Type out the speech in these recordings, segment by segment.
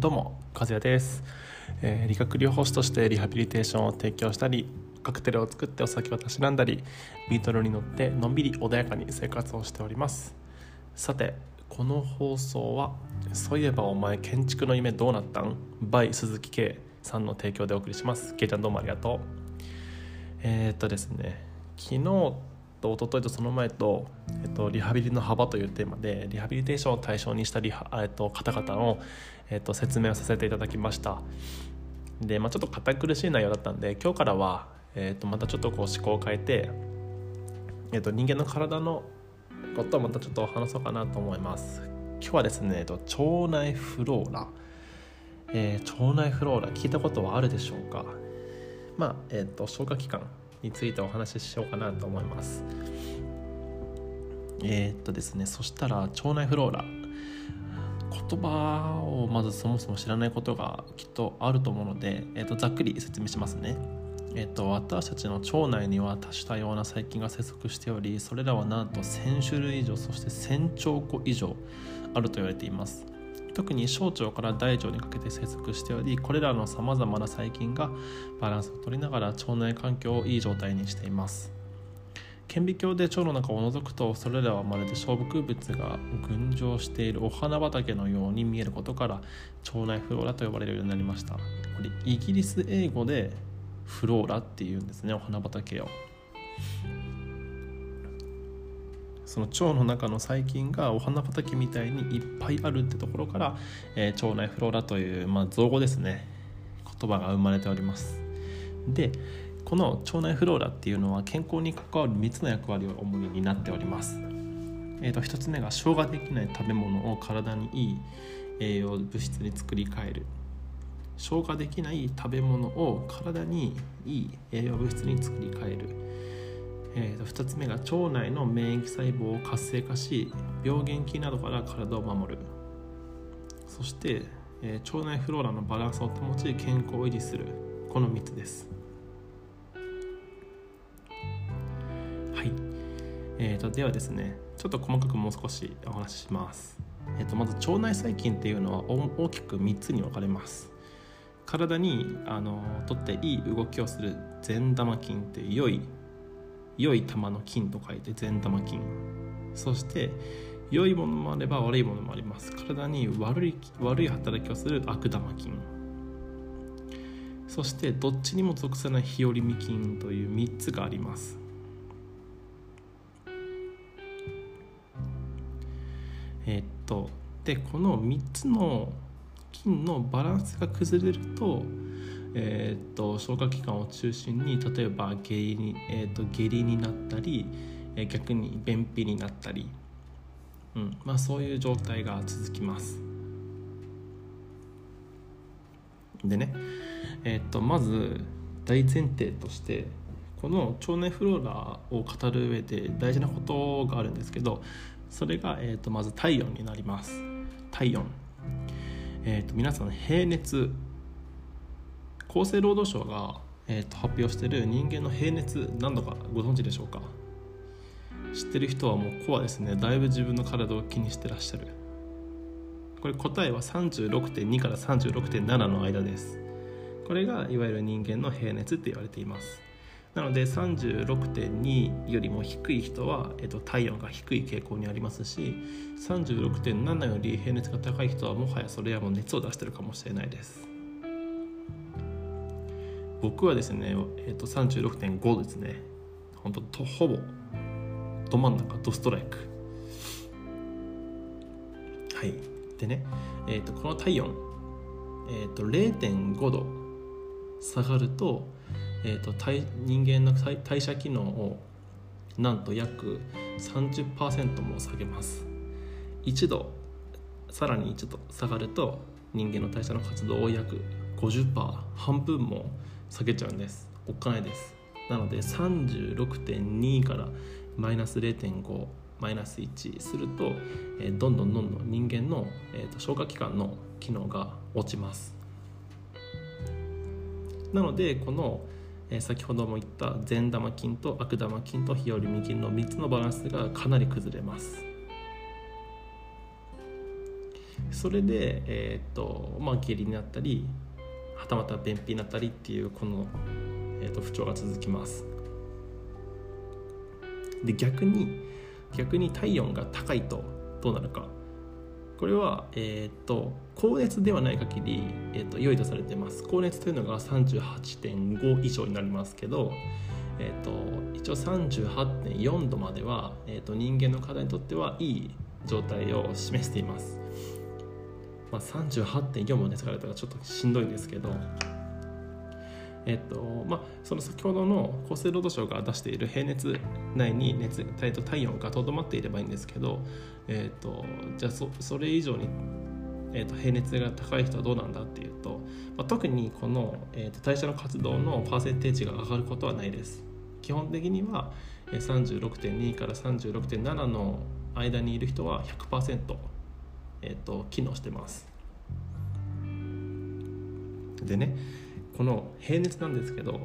どうも和也です、えー、理学療法士としてリハビリテーションを提供したりカクテルを作ってお酒をたしなんだりビートルに乗ってのんびり穏やかに生活をしております。さてこの放送は「そういえばお前建築の夢どうなったん?」by 鈴木圭さんの提供でお送りします。圭ちゃんどうもありがとう。えー、っとですね昨日と一昨日とその前と、えっと、リハビリの幅というテーマでリハビリテーションを対象にしたリハ、えっと、方々の、えっと、説明をさせていただきました。で、まあ、ちょっと堅苦しい内容だったんで今日からは、えっと、またちょっとこう思考を変えて、えっと、人間の体のことをまたちょっと話そうかなと思います。今日はですね、えっと、腸内フローラ、えー、腸内フローラ聞いたことはあるでしょうか？まあえっと消化器官。についてお話ししようかなと思います。えー、っとですねそしたら腸内フローラ。言葉をまずそもそも知らないことがきっとあると思うので、えー、とざっくり説明しますね。えー、と私たちの腸内には多種多様な細菌が生息しておりそれらはなんと1000種類以上そして1000兆個以上あると言われています。特に小腸から大腸にかけて生息しておりこれらのさまざまな細菌がバランスを取りながら腸内環境をいい状態にしています。顕微鏡で腸の中を覗くとそれらはまるで小植物が群青しているお花畑のように見えることから腸内フローラと呼ばれるようになりました。これイギリス英語でフローラっていうんですねお花畑を。その腸の中の細菌がお花畑みたいにいっぱいあるってところから、えー、腸内フローラという、まあ、造語ですね。言葉が生まれております。でこの腸内フローラっていうのは健康に関わる3つの役割を主に担っております。えー、と1つ目が消化できない食べ物を体にいい栄養物質に作り変える。消化できない食べ物を体にいい栄養物質に作り変える、えー、と2つ目が腸内の免疫細胞を活性化し病原菌などから体を守る。そして、えー、腸内フローラのバランスを保ち健康を維持する。この3つです。はい、えーと、ではですねちょっと細かくもう少しお話しします、えーと、まず腸内細菌っていうのは大きく3つに分かれます。体にあのとっていい動きをする善玉菌っていう良い良い玉の菌と書いて善玉菌そして良いものもあれば悪いものもあります。体に悪い悪い働きをする悪玉菌そしてどっちにも属さない日和見菌という3つがあります。え、っとでこの3つの菌のバランスが崩れると,、えー、っと消化器官を中心に例えば下痢に,、えー、と下痢になったり、え逆に便秘になったり、うん。まあ、そういう状態が続きます。でね、えー、っとまず大前提としてこの腸内フローラを語る上で大事なことがあるんですけどそれが、えーと、まず体温になります。体温、えーと、皆さん平熱厚生労働省が、えーと、発表している人間の平熱何度かご存知でしょうか？知ってる人はもうコアですね。だいぶ自分の体を気にしてらっしゃる。これ答えは36.2から36.7の間です。これがいわゆる人間の平熱って言われています。なので36.2よりも低い人は、えっと、体温が低い傾向にありますし36.7より平熱が高い人はもはやそれはもう熱を出してるかもしれないです。僕はですね、えっと、36.5ですね。本当ほぼど真ん中ドストライク。はい。でね、えっと、この体温、えっと、0.5度下がるとえーと、人間の代謝機能をなんと約30%も下げます。1度さらに1度下がると人間の代謝の活動を約50%半分も下げちゃうんです。おっかないです。なので36.2からマイナス0.5マイナス1すると、えー、どんどんどんどん人間の、えーと消化器官の機能が落ちます。なのでこのえ先ほども言った善玉菌と悪玉菌と日和見菌の3つのバランスがかなり崩れます。それで、えーとまあ、下痢になったりはたまた便秘になったりっていうこの、えーと不調が続きます。で逆に逆に体温が高いとどうなるか。これは、えーと、高熱ではない限り、えーと、良いとされてます。高熱というのが38.5以上になりますけど、えーと、一応38.4度までは、えー、と人間の体にとってはいい状態を示しています、まあ、38.4も熱が出たらちょっとしんどいんですけどえっとまあ、その先ほどの厚生労働省が出している平熱内に熱体と体温がとどまっていればいいんですけど、えっと、じゃあそそれ以上に、えっと、平熱が高い人はどうなんだっていうと、まあ、特にこの、えっと、代謝の活動のパーセンテージが上がることはないです。基本的には36.2から36.7の間にいる人は100%、えっと、機能してます。でねこの平熱なんですけど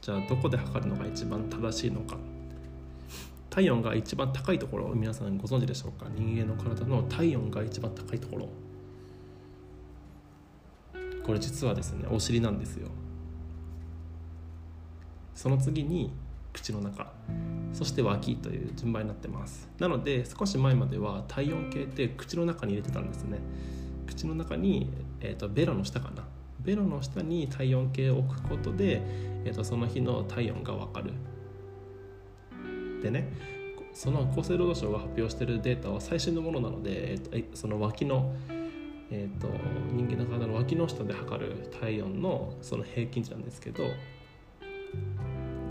じゃあどこで測るのが一番正しいのか。体温が一番高いところ皆さんご存知でしょうか？人間の体の体温が一番高いところ。これ実はですねお尻なんですよ。その次に口の中。そして脇という順番になってます。なので少し前までは体温計って口の中に入れてたんですね。口の中に、えーとベロの下かな。ベロの下に体温計を置くことで、えーと、その日の体温が分かる。でねその厚生労働省が発表しているデータは最新のものなので、えーと、その脇の、えーと、人間の体の脇の下で測る体温のその平均値なんですけど、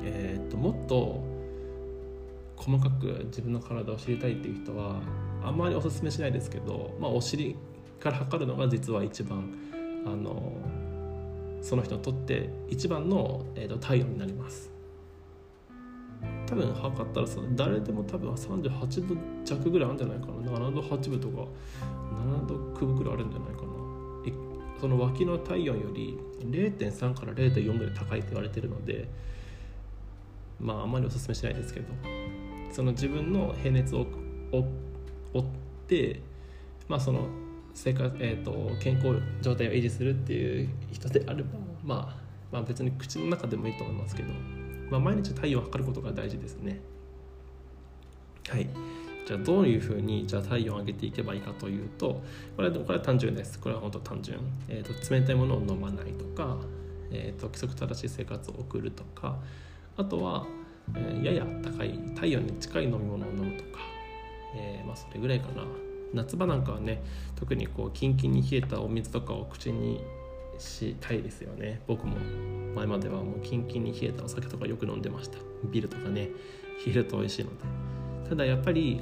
えー、ともっと細かく自分の体を知りたいっていう人はあんまりおすすめしないですけど、まあ、お尻から測るのが実は一番あのその人にとって一番の、えーと、体温になります。多分測ったらさ誰でも多分38度弱ぐらいあるんじゃないかな。7度8分とか7度9分ぐらいあるんじゃないかな。その脇の体温より0.3から0.4ぐらい高いと言われてるのでまああんまりおすすめしないですけど。その自分の平熱を追ってまあその生活、えーと、健康状態を維持するっていう人であれば、まあ、まあ別に口の中でもいいと思いますけど、まあ、毎日体温を測ることが大事ですね。はい。じゃあどういうふうにじゃあ体温を上げていけばいいかというとこれはこれは単純です。これは本当単純、えーと、冷たいものを飲まないとか、えーと、規則正しい生活を送るとかあとは、え、やや高い体温に近い飲み物を飲むとか、えー、まあそれぐらいかな。夏場なんかはね特にこうキンキンに冷えたお水とかを口にしたいですよね。僕も前まではもうキンキンに冷えたお酒とかよく飲んでました。ビールとかね冷えると美味しいので。ただやっぱり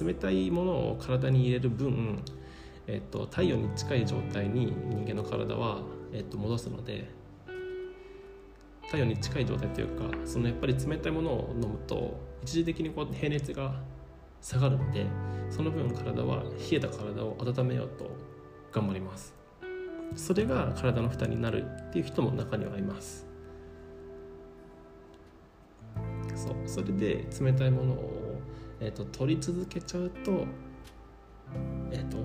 冷たいものを体に入れる分、えっと、太陽に近い状態に人間の体は、えっと、戻すので太陽に近い状態というかそのやっぱり冷たいものを飲むと一時的にこう平熱が下がるのでその分体は冷えた体を温めようと頑張ります。それが体の負担になるっていう人も中にはいます。そうそれで冷たいものを、えーと、取り続けちゃうと,、えーと、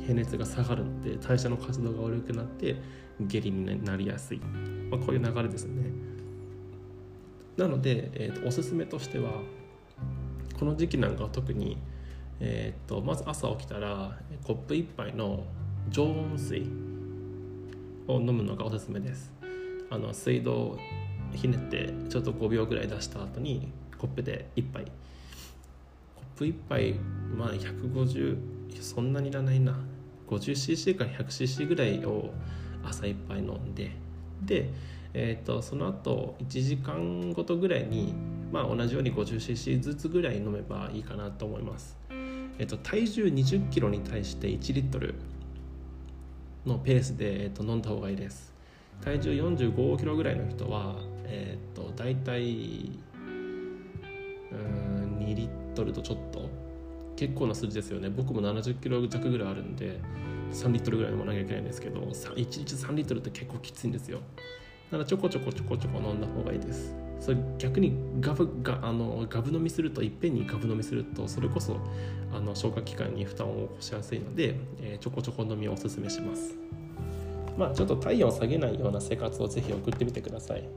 平熱が下がるので代謝の活動が悪くなって下痢になりやすい、まあ、こういう流れですね。なので、えーとおすすめとしてはこの時期なんかは特に、えー、っとまず朝起きたらコップ1杯の常温水を飲むのがおすすめです。あの水道ひねってちょっと5秒ぐらい出した後にコップで1杯。コップ1杯まあ150そんなにいらないな。50cc から 100cc ぐらいを朝1杯飲んででえーと、その後1時間ごとぐらいに、まあ、同じように 50cc ずつぐらい飲めばいいかなと思います、えーと、体重2 0キロに対して1リットルのペースで、えーと、飲んだ方がいいです。体重4 5キロぐらいの人は、えー、と大体うん2リットルとちょっと。結構な数字ですよね。僕も70キロ弱ぐらいあるんで3リットルぐらい飲まなきゃいけないんですけど1日3リットルって結構きついんですよ。ならちょこちょこちょこちょこ飲んだ方がいいです。それ逆にガブがあのガブ飲みするといっぺんにガブ飲みするとそれこそあの消化器官に負担を起こしやすいので、えー、ちょこちょこ飲みをおすすめします。まあちょっと体温を下げないような生活をぜひ送ってみてください。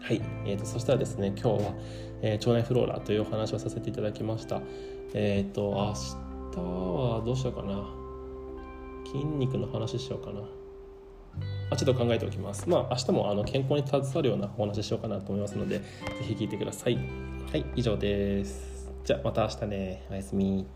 はい、えーと、そしたらですね今日は、えー、腸内フローラというお話をさせていただきました。えっ、ー、と明日はどうしようかな。筋肉の話しようかな。ちょっと考えておきます。まあ明日もあの健康に携わるようなお話ししようかなと思いますのでぜひ聞いてください。はい。以上です。じゃあまた明日ね。おやすみ